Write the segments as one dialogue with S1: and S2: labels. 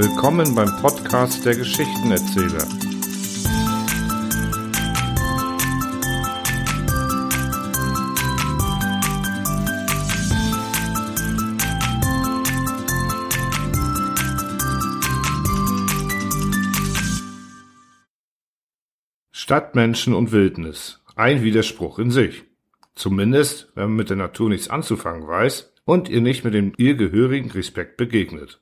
S1: Willkommen beim Podcast der Geschichtenerzähler. Stadtmenschen und Wildnis. Ein Widerspruch in sich. Zumindest, wenn man mit der Natur nichts anzufangen weiß und ihr nicht mit dem ihr gehörigen Respekt begegnet.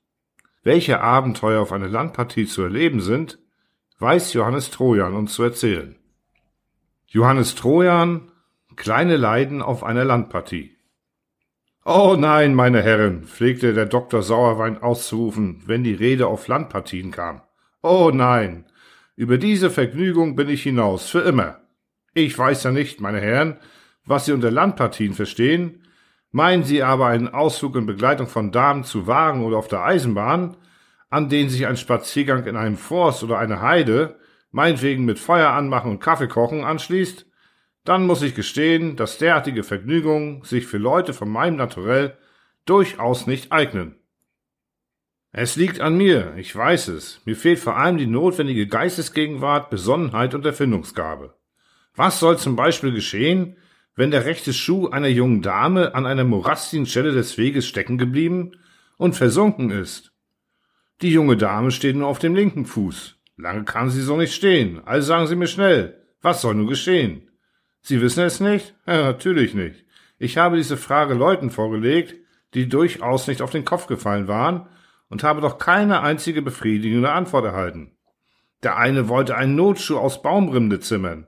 S1: Welche Abenteuer auf einer Landpartie zu erleben sind, weiß Johannes Trojan uns zu erzählen. Johannes Trojan, kleine Leiden auf einer Landpartie. Oh nein, meine Herren, pflegte der Doktor Sauerwein auszurufen, wenn die Rede auf Landpartien kam. Oh nein, über diese Vergnügung bin ich hinaus, für immer. Ich weiß ja nicht, meine Herren, was Sie unter Landpartien verstehen, Meinen Sie aber einen Ausflug in Begleitung von Damen zu Wagen oder auf der Eisenbahn, an denen sich ein Spaziergang in einem Forst oder eine Heide, meinetwegen mit Feuer anmachen und Kaffee kochen, anschließt, dann muss ich gestehen, dass derartige Vergnügungen sich für Leute von meinem Naturell durchaus nicht eignen. Es liegt an mir, ich weiß es. Mir fehlt vor allem die notwendige Geistesgegenwart, Besonnenheit und Erfindungsgabe. Was soll zum Beispiel geschehen, wenn der rechte Schuh einer jungen Dame an einer morastigen Stelle des Weges stecken geblieben und versunken ist. Die junge Dame steht nur auf dem linken Fuß. Lange kann sie so nicht stehen. Also sagen Sie mir schnell, was soll nun geschehen? Sie wissen es nicht? Ja, natürlich nicht. Ich habe diese Frage Leuten vorgelegt, die durchaus nicht auf den Kopf gefallen waren und habe doch keine einzige befriedigende Antwort erhalten. Der eine wollte einen Notschuh aus Baumrinde zimmern,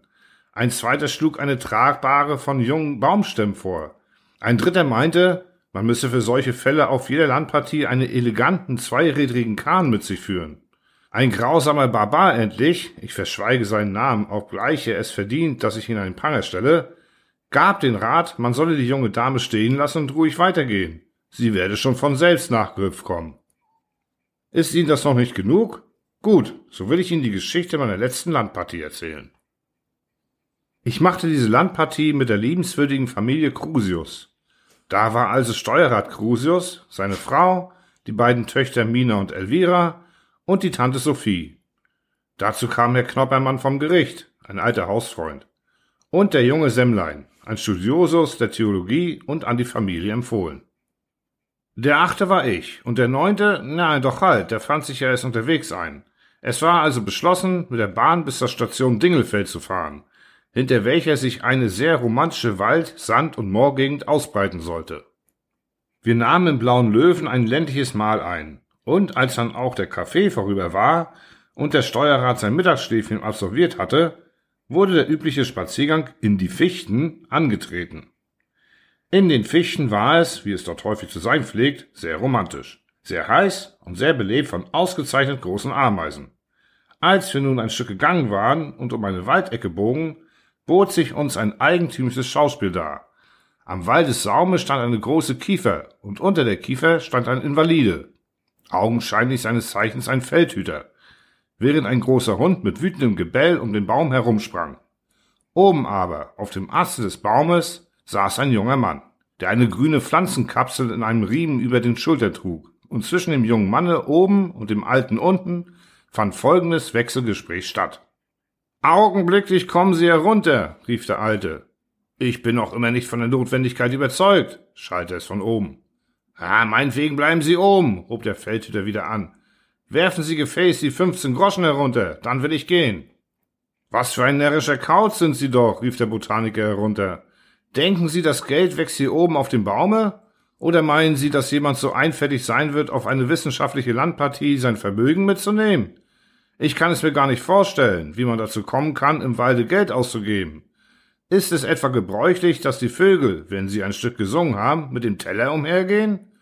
S1: ein zweiter schlug eine tragbare von jungen Baumstämmen vor. Ein dritter meinte, man müsse für solche Fälle auf jeder Landpartie einen eleganten zweirädrigen Kahn mit sich führen. Ein grausamer Barbar endlich, ich verschweige seinen Namen, obgleich er es verdient, dass ich ihn einen Pranger stelle, gab den Rat, man solle die junge Dame stehen lassen und ruhig weitergehen. Sie werde schon von selbst nach Griff kommen. Ist Ihnen das noch nicht genug? Gut, so will ich Ihnen die Geschichte meiner letzten Landpartie erzählen. Ich machte diese Landpartie mit der liebenswürdigen Familie Crusius. Da war also Steuerrat Crusius, seine Frau, die beiden Töchter Mina und Elvira und die Tante Sophie. Dazu kam Herr Knoppermann vom Gericht, ein alter Hausfreund, und der junge Semmlein, ein Studiosus der Theologie und an die Familie empfohlen. Der achte war ich, und der neunte, na doch halt, der fand sich ja erst unterwegs ein. Es war also beschlossen, mit der Bahn bis zur Station Dingelfeld zu fahren, hinter welcher sich eine sehr romantische Wald-, Sand- und Moorgegend ausbreiten sollte. Wir nahmen im Blauen Löwen ein ländliches Mahl ein, und als dann auch der Kaffee vorüber war und der Steuerrat sein Mittagsschläfchen absolviert hatte, wurde der übliche Spaziergang in die Fichten angetreten. In den Fichten war es, wie es dort häufig zu sein pflegt, sehr romantisch, sehr heiß und sehr belebt von ausgezeichnet großen Ameisen. Als wir nun ein Stück gegangen waren und um eine Waldecke bogen, bot sich uns ein eigentümliches Schauspiel dar. Am Waldessaume stand eine große Kiefer und unter der Kiefer stand ein Invalide, augenscheinlich seines Zeichens ein Feldhüter, während ein großer Hund mit wütendem Gebell um den Baum herumsprang. Oben aber, auf dem Aste des Baumes, saß ein junger Mann, der eine grüne Pflanzenkapsel in einem Riemen über den Schulter trug, und zwischen dem jungen Manne oben und dem Alten unten fand folgendes Wechselgespräch statt. Augenblicklich kommen Sie herunter, rief der Alte. Ich bin noch immer nicht von der Notwendigkeit überzeugt, schallte es von oben. Ah, meinetwegen bleiben Sie oben, hob der Feldhüter wieder an. Werfen Sie gefälligst die fünfzehn Groschen herunter, dann will ich gehen. Was für ein närrischer Kauz sind Sie doch, rief der Botaniker herunter. Denken Sie, das Geld wächst hier oben auf dem Baume? Oder meinen Sie, dass jemand so einfältig sein wird, auf eine wissenschaftliche Landpartie sein Vermögen mitzunehmen? Ich kann es mir gar nicht vorstellen, wie man dazu kommen kann, im Walde Geld auszugeben. Ist es etwa gebräuchlich, dass die Vögel, wenn sie ein Stück gesungen haben, mit dem Teller umhergehen?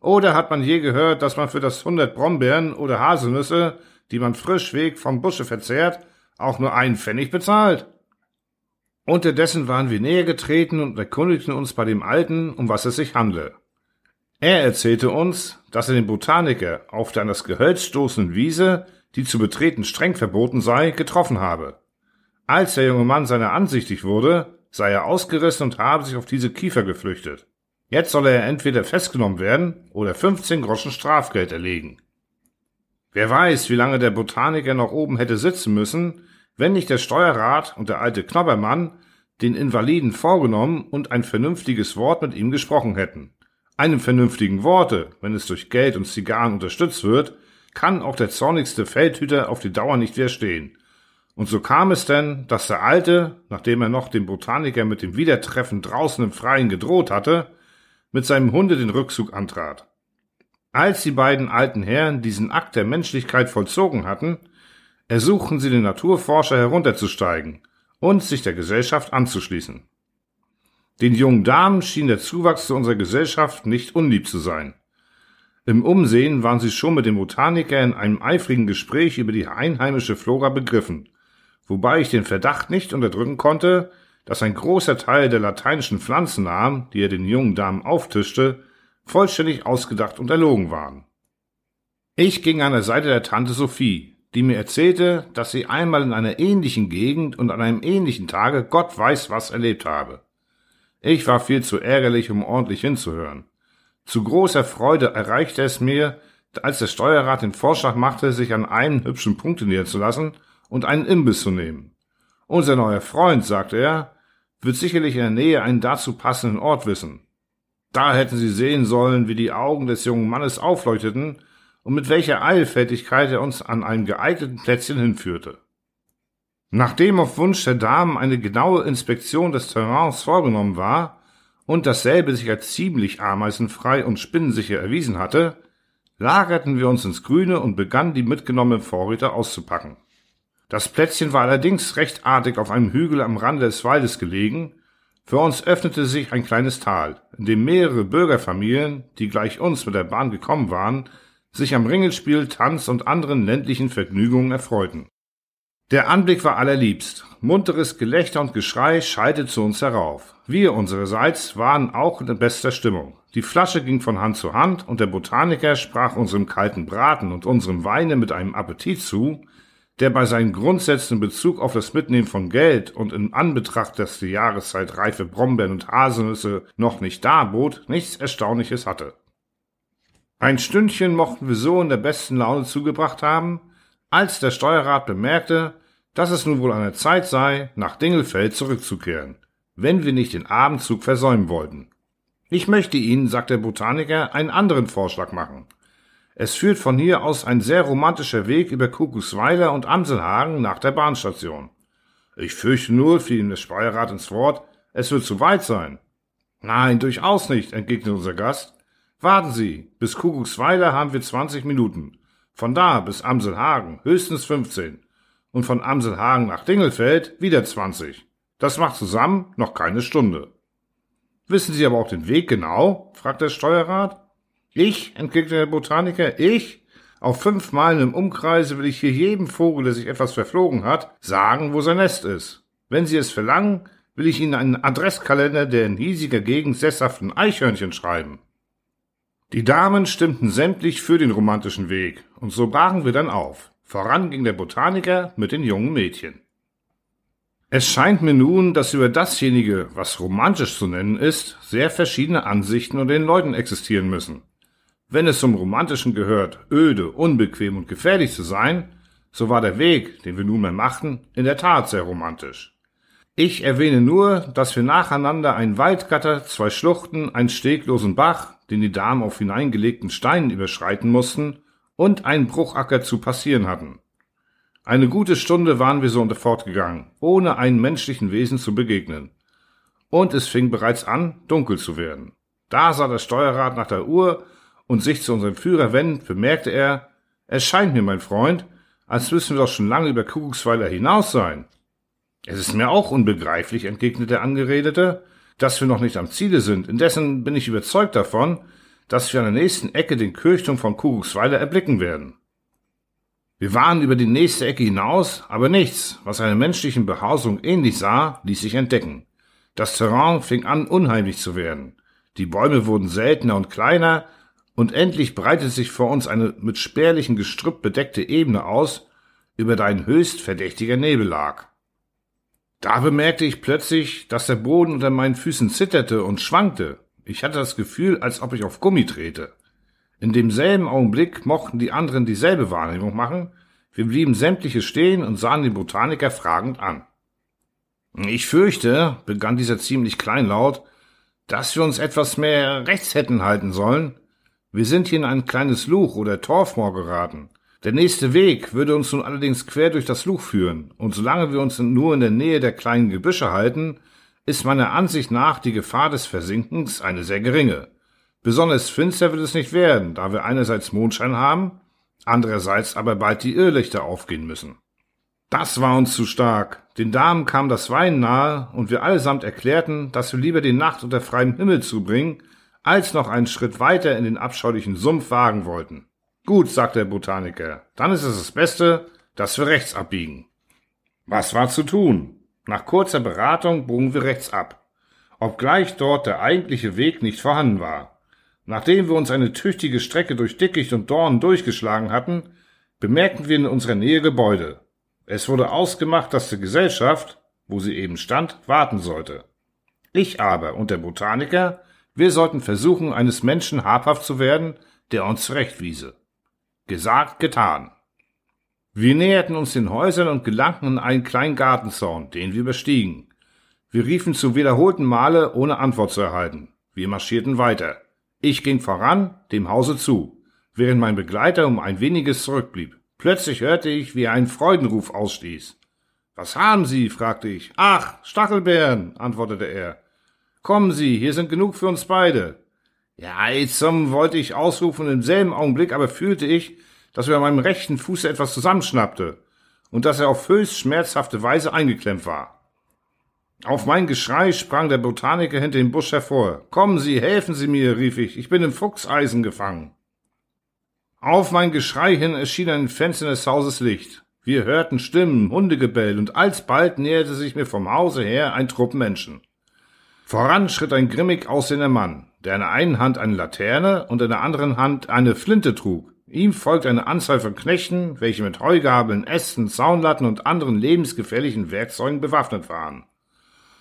S1: Oder hat man je gehört, dass man für das hundert Brombeeren oder Haselnüsse, die man frischweg vom Busche verzehrt, auch nur einen Pfennig bezahlt? Unterdessen waren wir näher getreten und erkundigten uns bei dem Alten, um was es sich handle. Er erzählte uns, dass er den Botaniker auf der an das Gehölz stoßenden Wiese die zu betreten streng verboten sei, getroffen habe. Als der junge Mann seiner ansichtig wurde, sei er ausgerissen und habe sich auf diese Kiefer geflüchtet. Jetzt solle er entweder festgenommen werden oder 15 Groschen Strafgeld erlegen. Wer weiß, wie lange der Botaniker noch oben hätte sitzen müssen, wenn nicht der Steuerrat und der alte Knobbermann den Invaliden vorgenommen und ein vernünftiges Wort mit ihm gesprochen hätten. Einem vernünftigen Worte, wenn es durch Geld und Zigarren unterstützt wird, kann auch der zornigste Feldhüter auf die Dauer nicht widerstehen. Und so kam es denn, dass der Alte, nachdem er noch dem Botaniker mit dem Wiedertreffen draußen im Freien gedroht hatte, mit seinem Hunde den Rückzug antrat. Als die beiden alten Herren diesen Akt der Menschlichkeit vollzogen hatten, ersuchten sie den Naturforscher herunterzusteigen und sich der Gesellschaft anzuschließen. Den jungen Damen schien der Zuwachs zu unserer Gesellschaft nicht unlieb zu sein. Im Umsehen waren sie schon mit dem Botaniker in einem eifrigen Gespräch über die einheimische Flora begriffen, wobei ich den Verdacht nicht unterdrücken konnte, dass ein großer Teil der lateinischen Pflanzennamen, die er den jungen Damen auftischte, vollständig ausgedacht und erlogen waren. Ich ging an der Seite der Tante Sophie, die mir erzählte, dass sie einmal in einer ähnlichen Gegend und an einem ähnlichen Tage Gott weiß was erlebt habe. Ich war viel zu ärgerlich, um ordentlich hinzuhören. Zu großer Freude erreichte es mir, als der Steuerrat den Vorschlag machte, sich an einem hübschen Punkt näher zu lassen und einen Imbiss zu nehmen. Unser neuer Freund, sagte er, wird sicherlich in der Nähe einen dazu passenden Ort wissen. Da hätten Sie sehen sollen, wie die Augen des jungen Mannes aufleuchteten und mit welcher Eilfertigkeit er uns an einem geeigneten Plätzchen hinführte. Nachdem auf Wunsch der Damen eine genaue Inspektion des Terrains vorgenommen war und dasselbe sich als ziemlich ameisenfrei und spinnensicher erwiesen hatte, lagerten wir uns ins Grüne und begannen die mitgenommenen Vorräte auszupacken. Das Plätzchen war allerdings recht artig auf einem Hügel am Rande des Waldes gelegen. Für uns öffnete sich ein kleines Tal, in dem mehrere Bürgerfamilien, die gleich uns mit der Bahn gekommen waren, sich am Ringelspiel, Tanz und anderen ländlichen Vergnügungen erfreuten. Der Anblick war allerliebst. Munteres Gelächter und Geschrei schallte zu uns herauf. Wir unsererseits waren auch in bester Stimmung. Die Flasche ging von Hand zu Hand und der Botaniker sprach unserem kalten Braten und unserem Weine mit einem Appetit zu, der bei seinen Grundsätzen in Bezug auf das Mitnehmen von Geld und in Anbetracht, dass die Jahreszeit reife Brombeeren und Haselnüsse noch nicht darbot, nichts Erstaunliches hatte. Ein Stündchen mochten wir so in der besten Laune zugebracht haben, als der Steuerrat bemerkte, dass es nun wohl an der Zeit sei, nach Dingelfeld zurückzukehren, wenn wir nicht den Abendzug versäumen wollten. Ich möchte Ihnen, sagt der Botaniker, einen anderen Vorschlag machen. Es führt von hier aus ein sehr romantischer Weg über Kuckucksweiler und Amselhagen nach der Bahnstation. Ich fürchte nur, fiel ihm der Steuerrat ins Wort, es wird zu weit sein. Nein, durchaus nicht, entgegnete unser Gast. Warten Sie, bis Kuckucksweiler haben wir 20 Minuten. Von da bis Amselhagen höchstens 15 und von Amselhagen nach Dingelfeld wieder 20. Das macht zusammen noch keine Stunde. Wissen Sie aber auch den Weg genau? fragt der Steuerrat. Ich, entgegnete der Botaniker, ich? Auf fünf Meilen im Umkreise will ich hier jedem Vogel, der sich etwas verflogen hat, sagen, wo sein Nest ist. Wenn Sie es verlangen, will ich Ihnen einen Adresskalender der in hiesiger Gegend sesshaften Eichhörnchen schreiben. Die Damen stimmten sämtlich für den romantischen Weg, und so brachen wir dann auf. Voran ging der Botaniker mit den jungen Mädchen. Es scheint mir nun, dass über dasjenige, was romantisch zu nennen ist, sehr verschiedene Ansichten unter den Leuten existieren müssen. Wenn es zum Romantischen gehört, öde, unbequem und gefährlich zu sein, so war der Weg, den wir nunmehr machten, in der Tat sehr romantisch. Ich erwähne nur, dass wir nacheinander ein Waldgatter, zwei Schluchten, einen steglosen Bach, den die Damen auf hineingelegten Steinen überschreiten mussten, und einen Bruchacker zu passieren hatten. Eine gute Stunde waren wir so fortgegangen, ohne einem menschlichen Wesen zu begegnen. Und es fing bereits an, dunkel zu werden. Da sah der Steuerrat nach der Uhr und sich zu unserem Führer wendend, bemerkte er, es scheint mir, mein Freund, als müssen wir doch schon lange über Kuckucksweiler hinaus sein. Es ist mir auch unbegreiflich, entgegnete der Angeredete, dass wir noch nicht am Ziele sind. Indessen bin ich überzeugt davon, dass wir an der nächsten Ecke den Kirchturm von Kuckucksweiler erblicken werden. Wir waren über die nächste Ecke hinaus, aber nichts, was einer menschlichen Behausung ähnlich sah, ließ sich entdecken. Das Terrain fing an, unheimlich zu werden. Die Bäume wurden seltener und kleiner, und endlich breitete sich vor uns eine mit spärlichem Gestrüpp bedeckte Ebene aus, über der ein höchst verdächtiger Nebel lag. Da bemerkte ich plötzlich, dass der Boden unter meinen Füßen zitterte und schwankte. Ich hatte das Gefühl, als ob ich auf Gummi trete. In demselben Augenblick mochten die anderen dieselbe Wahrnehmung machen. Wir blieben sämtliche stehen und sahen den Botaniker fragend an. Ich fürchte, begann dieser ziemlich kleinlaut, dass wir uns etwas mehr rechts hätten halten sollen. Wir sind hier in ein kleines Luch oder Torfmoor geraten. Der nächste Weg würde uns nun allerdings quer durch das Luch führen, und solange wir uns nur in der Nähe der kleinen Gebüsche halten, ist meiner Ansicht nach die Gefahr des Versinkens eine sehr geringe. Besonders finster wird es nicht werden, da wir einerseits Mondschein haben, andererseits aber bald die Irrlichter aufgehen müssen. Das war uns zu stark. Den Damen kam das Weinen nahe, und wir allesamt erklärten, dass wir lieber die Nacht unter freiem Himmel zubringen, als noch einen Schritt weiter in den abscheulichen Sumpf wagen wollten. Gut, sagte der Botaniker, dann ist es das Beste, dass wir rechts abbiegen. Was war zu tun? Nach kurzer Beratung bogen wir rechts ab, obgleich dort der eigentliche Weg nicht vorhanden war. Nachdem wir uns eine tüchtige Strecke durch Dickicht und Dornen durchgeschlagen hatten, bemerkten wir in unserer Nähe Gebäude. Es wurde ausgemacht, dass die Gesellschaft, wo sie eben stand, warten sollte. Ich aber und der Botaniker, wir sollten versuchen, eines Menschen habhaft zu werden, der uns zurechtwiese. Gesagt, getan. Wir näherten uns den Häusern und gelangten in einen kleinen Gartenzaun, den wir überstiegen. Wir riefen zum wiederholten Male, ohne Antwort zu erhalten. Wir marschierten weiter. Ich ging voran, dem Hause zu, während mein Begleiter um ein weniges zurückblieb. Plötzlich hörte ich, wie er einen Freudenruf ausstieß. Was haben Sie? fragte ich. Ach, Stachelbeeren, antwortete er. Kommen Sie, hier sind genug für uns beide. Ja, jetzt wollte ich ausrufen, im selben Augenblick aber fühlte ich, dass mir an meinem rechten Fuße etwas zusammenschnappte und dass er auf höchst schmerzhafte Weise eingeklemmt war. Auf mein Geschrei sprang der Botaniker hinter dem Busch hervor. Kommen Sie, helfen Sie mir, rief ich, ich bin im Fuchseisen gefangen. Auf mein Geschrei hin erschien an den Fenstern des Hauses Licht. Wir hörten Stimmen, Hundegebell, und alsbald näherte sich mir vom Hause her ein Trupp Menschen. Voran schritt ein grimmig aussehender Mann, der in der einen Hand eine Laterne und in der anderen Hand eine Flinte trug. Ihm folgte eine Anzahl von Knechten, welche mit Heugabeln, Ästen, Zaunlatten und anderen lebensgefährlichen Werkzeugen bewaffnet waren.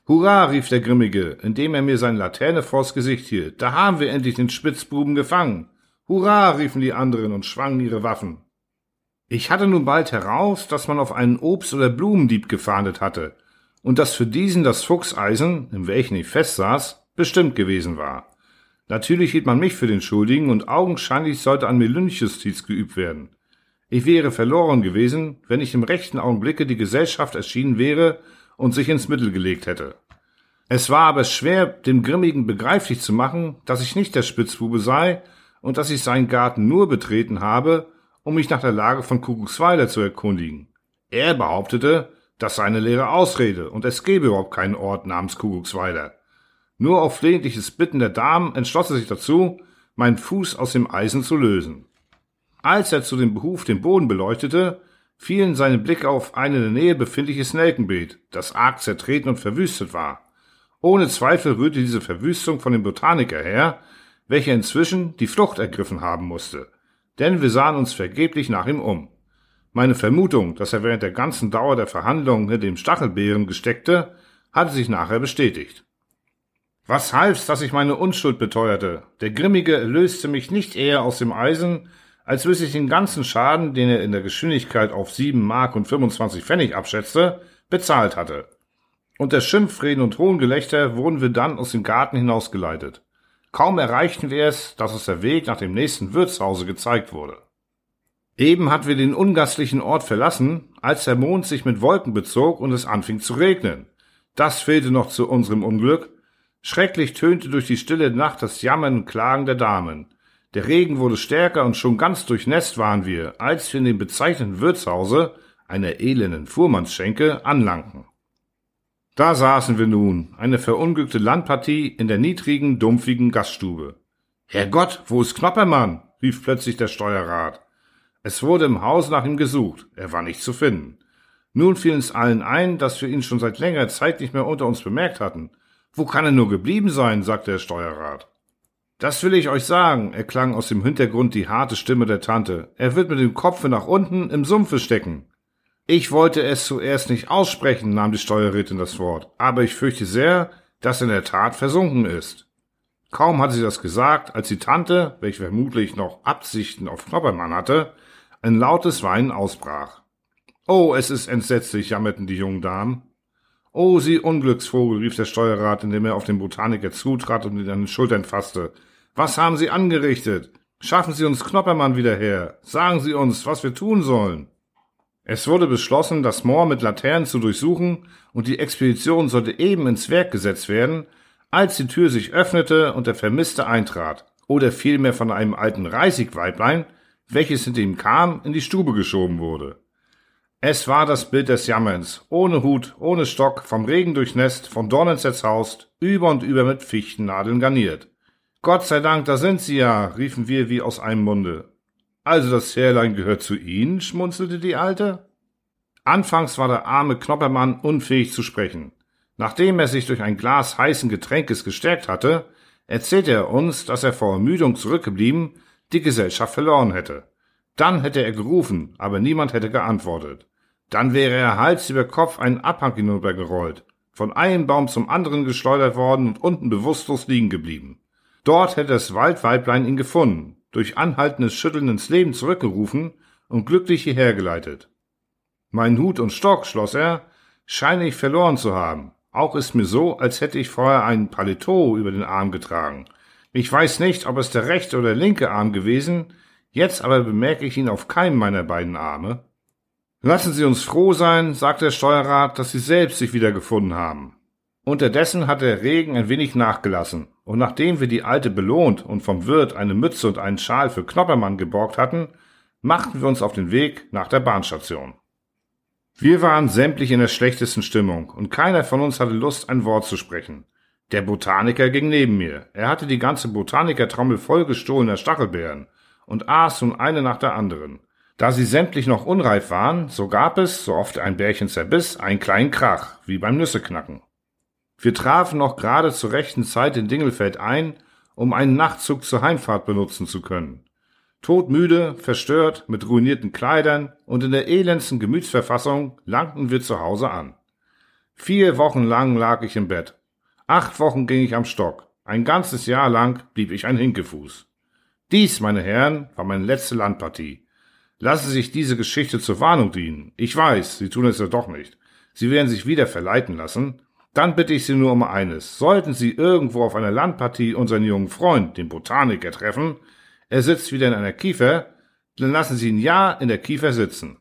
S1: Hurra, rief der Grimmige, indem er mir seine Laterne vors Gesicht hielt. Da haben wir endlich den Spitzbuben gefangen. Hurra, riefen die anderen und schwangen ihre Waffen. Ich hatte nun bald heraus, dass man auf einen Obst- oder Blumendieb gefahndet hatte und dass für diesen das Fuchseisen, in welchem ich festsaß, bestimmt gewesen war. Natürlich hielt man mich für den Schuldigen und augenscheinlich sollte an mir Lynchjustiz geübt werden. Ich wäre verloren gewesen, wenn ich im rechten Augenblicke die Gesellschaft erschienen wäre und sich ins Mittel gelegt hätte. Es war aber schwer, dem Grimmigen begreiflich zu machen, dass ich nicht der Spitzbube sei und dass ich seinen Garten nur betreten habe, um mich nach der Lage von Kuckucksweiler zu erkundigen. Er behauptete, das sei eine leere Ausrede und es gebe überhaupt keinen Ort namens Kuckucksweiler. Nur auf flehentliches Bitten der Damen entschloss er sich dazu, meinen Fuß aus dem Eisen zu lösen. Als er zu dem Behuf den Boden beleuchtete, fielen seine Blicke auf ein in der Nähe befindliches Nelkenbeet, das arg zertreten und verwüstet war. Ohne Zweifel rührte diese Verwüstung von dem Botaniker her, welcher inzwischen die Flucht ergriffen haben musste, denn wir sahen uns vergeblich nach ihm um. Meine Vermutung, dass er während der ganzen Dauer der Verhandlungen hinter dem Stachelbeeren gesteckte, hatte sich nachher bestätigt. Was half's, dass ich meine Unschuld beteuerte? Der Grimmige löste mich nicht eher aus dem Eisen, als wüsste ich den ganzen Schaden, den er in der Geschwindigkeit auf sieben Mark und 25 Pfennig abschätzte, bezahlt hatte. Unter Schimpfreden und Hohngelächter wurden wir dann aus dem Garten hinausgeleitet. Kaum erreichten wir es, dass uns der Weg nach dem nächsten Wirtshause gezeigt wurde. Eben hatten wir den ungastlichen Ort verlassen, als der Mond sich mit Wolken bezog und es anfing zu regnen. Das fehlte noch zu unserem Unglück. Schrecklich tönte durch die stille Nacht das Jammern und Klagen der Damen. Der Regen wurde stärker und schon ganz durchnässt waren wir, als wir in dem bezeichneten Wirtshause, einer elenden Fuhrmannsschenke, anlangten. Da saßen wir nun, eine verunglückte Landpartie in der niedrigen, dumpfigen Gaststube. Herrgott, wo ist Knoppermann? rief plötzlich der Steuerrat. Es wurde im Haus nach ihm gesucht, er war nicht zu finden. Nun fiel uns allen ein, dass wir ihn schon seit längerer Zeit nicht mehr unter uns bemerkt hatten. Wo kann er nur geblieben sein? sagte der Steuerrat. Das will ich euch sagen, erklang aus dem Hintergrund die harte Stimme der Tante. Er wird mit dem Kopfe nach unten im Sumpfe stecken. Ich wollte es zuerst nicht aussprechen, nahm die Steuerrätin das Wort, aber ich fürchte sehr, dass er in der Tat versunken ist. Kaum hatte sie das gesagt, als die Tante, welche vermutlich noch Absichten auf Knoppermann hatte, ein lautes Weinen ausbrach. Oh, es ist entsetzlich, jammerten die jungen Damen. Oh, Sie Unglücksvogel, rief der Steuerrat, indem er auf den Botaniker zutrat und ihn an den Schultern fasste. Was haben Sie angerichtet? Schaffen Sie uns Knoppermann wieder her. Sagen Sie uns, was wir tun sollen. Es wurde beschlossen, das Moor mit Laternen zu durchsuchen, und die Expedition sollte eben ins Werk gesetzt werden, als die Tür sich öffnete und der Vermisste eintrat, oder vielmehr von einem alten Reisigweiblein, welches hinter ihm kam, in die Stube geschoben wurde. Es war das Bild des Jammerns, ohne Hut, ohne Stock, vom Regen durchnässt, von Dornen zerzaust, über und über mit Fichtennadeln garniert. Gott sei Dank, da sind Sie ja, riefen wir wie aus einem Munde. Also das Härlein gehört zu Ihnen, schmunzelte die Alte. Anfangs war der arme Knoppermann unfähig zu sprechen. Nachdem er sich durch ein Glas heißen Getränkes gestärkt hatte, erzählte er uns, dass er vor Ermüdung zurückgeblieben, die Gesellschaft verloren hätte. Dann hätte er gerufen, aber niemand hätte geantwortet. Dann wäre er Hals über Kopf einen Abhang hinuntergerollt, von einem Baum zum anderen geschleudert worden und unten bewusstlos liegen geblieben. Dort hätte das Waldweiblein ihn gefunden, durch anhaltendes Schütteln ins Leben zurückgerufen und glücklich hierher geleitet. Mein Hut und Stock, schloss er, scheine ich verloren zu haben. Auch ist mir so, als hätte ich vorher einen Paletot über den Arm getragen. Ich weiß nicht, ob es der rechte oder linke Arm gewesen, jetzt aber bemerke ich ihn auf keinem meiner beiden Arme. Lassen Sie uns froh sein, sagt der Steuerrat, dass Sie selbst sich wiedergefunden haben. Unterdessen hat der Regen ein wenig nachgelassen, und nachdem wir die Alte belohnt und vom Wirt eine Mütze und einen Schal für Knoppermann geborgt hatten, machten wir uns auf den Weg nach der Bahnstation. Wir waren sämtlich in der schlechtesten Stimmung, und keiner von uns hatte Lust, ein Wort zu sprechen. Der Botaniker ging neben mir. Er hatte die ganze Botanikertrommel voll gestohlener Stachelbeeren und aß nun eine nach der anderen. Da sie sämtlich noch unreif waren, so gab es, so oft ein Bärchen zerbiss, einen kleinen Krach, wie beim Nüsseknacken. Wir trafen noch gerade zur rechten Zeit in Dingelfeld ein, um einen Nachtzug zur Heimfahrt benutzen zu können. Todmüde, verstört, mit ruinierten Kleidern und in der elendsten Gemütsverfassung langten wir zu Hause an. Vier Wochen lang lag ich im Bett. Acht Wochen ging ich am Stock. Ein ganzes Jahr lang blieb ich ein Hinkefuß. Dies, meine Herren, war meine letzte Landpartie. Lassen Sie sich diese Geschichte zur Warnung dienen. Ich weiß, Sie tun es ja doch nicht. Sie werden sich wieder verleiten lassen. Dann bitte ich Sie nur um eines. Sollten Sie irgendwo auf einer Landpartie unseren jungen Freund, den Botaniker, treffen, er sitzt wieder in einer Kiefer, dann lassen Sie ihn ja in der Kiefer sitzen.